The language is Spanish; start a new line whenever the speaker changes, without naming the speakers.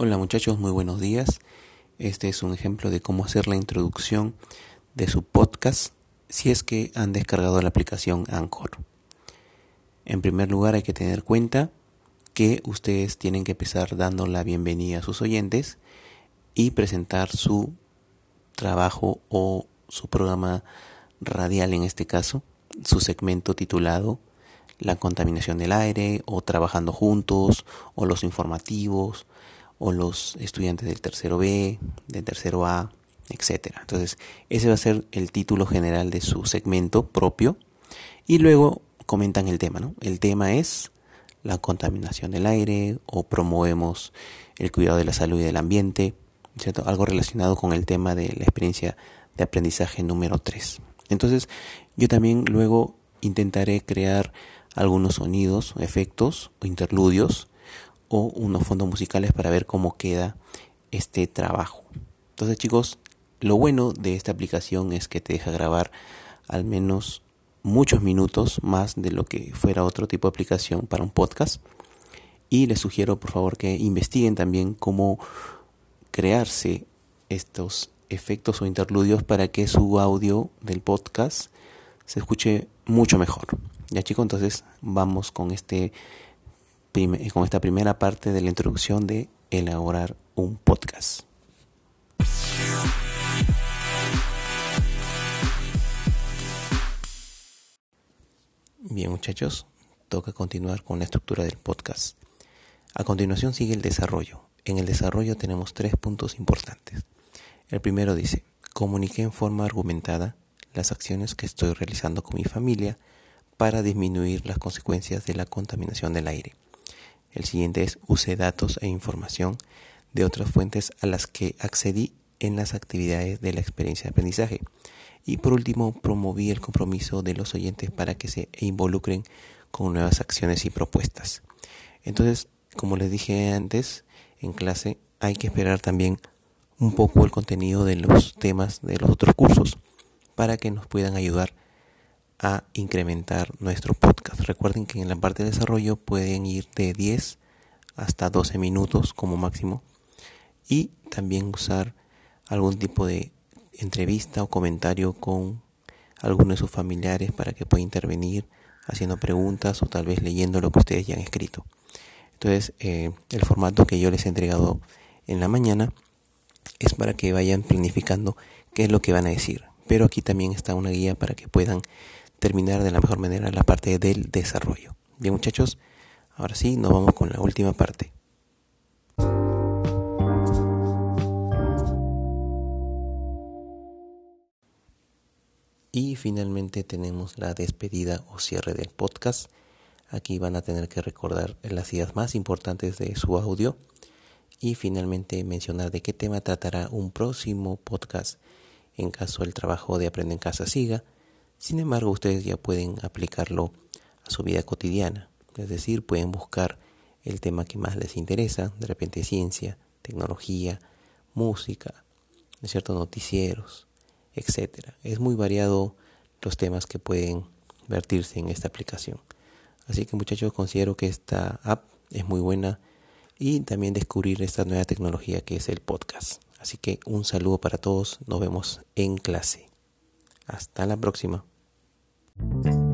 Hola muchachos, muy buenos días. Este es un ejemplo de cómo hacer la introducción de su podcast si es que han descargado la aplicación Anchor. En primer lugar hay que tener cuenta que ustedes tienen que empezar dando la bienvenida a sus oyentes y presentar su trabajo o su programa radial en este caso, su segmento titulado La contaminación del aire o Trabajando juntos o los informativos o los estudiantes del tercero B, del tercero A, etcétera. Entonces, ese va a ser el título general de su segmento propio y luego comentan el tema, ¿no? El tema es la contaminación del aire o promovemos el cuidado de la salud y del ambiente, ¿cierto? Algo relacionado con el tema de la experiencia de aprendizaje número 3. Entonces, yo también luego intentaré crear algunos sonidos, efectos o interludios o unos fondos musicales para ver cómo queda este trabajo. Entonces chicos, lo bueno de esta aplicación es que te deja grabar al menos muchos minutos más de lo que fuera otro tipo de aplicación para un podcast. Y les sugiero por favor que investiguen también cómo crearse estos efectos o interludios para que su audio del podcast se escuche mucho mejor. Ya chicos, entonces vamos con este con esta primera parte de la introducción de elaborar un podcast. Bien muchachos, toca continuar con la estructura del podcast. A continuación sigue el desarrollo. En el desarrollo tenemos tres puntos importantes. El primero dice, comuniqué en forma argumentada las acciones que estoy realizando con mi familia para disminuir las consecuencias de la contaminación del aire. El siguiente es use datos e información de otras fuentes a las que accedí en las actividades de la experiencia de aprendizaje. Y por último, promoví el compromiso de los oyentes para que se involucren con nuevas acciones y propuestas. Entonces, como les dije antes, en clase hay que esperar también un poco el contenido de los temas de los otros cursos para que nos puedan ayudar a incrementar nuestro podcast. Recuerden que en la parte de desarrollo pueden ir de 10 hasta 12 minutos como máximo y también usar algún tipo de entrevista o comentario con alguno de sus familiares para que pueda intervenir haciendo preguntas o tal vez leyendo lo que ustedes ya han escrito. Entonces, eh, el formato que yo les he entregado en la mañana es para que vayan planificando qué es lo que van a decir. Pero aquí también está una guía para que puedan terminar de la mejor manera la parte del desarrollo. Bien muchachos, ahora sí, nos vamos con la última parte. Y finalmente tenemos la despedida o cierre del podcast. Aquí van a tener que recordar las ideas más importantes de su audio y finalmente mencionar de qué tema tratará un próximo podcast en caso el trabajo de Aprende en Casa siga sin embargo, ustedes ya pueden aplicarlo a su vida cotidiana, es decir, pueden buscar el tema que más les interesa, de repente ciencia, tecnología, música, ciertos noticieros, etcétera. Es muy variado los temas que pueden vertirse en esta aplicación. Así que muchachos, considero que esta app es muy buena y también descubrir esta nueva tecnología que es el podcast. Así que un saludo para todos, nos vemos en clase. Hasta la próxima. Thank you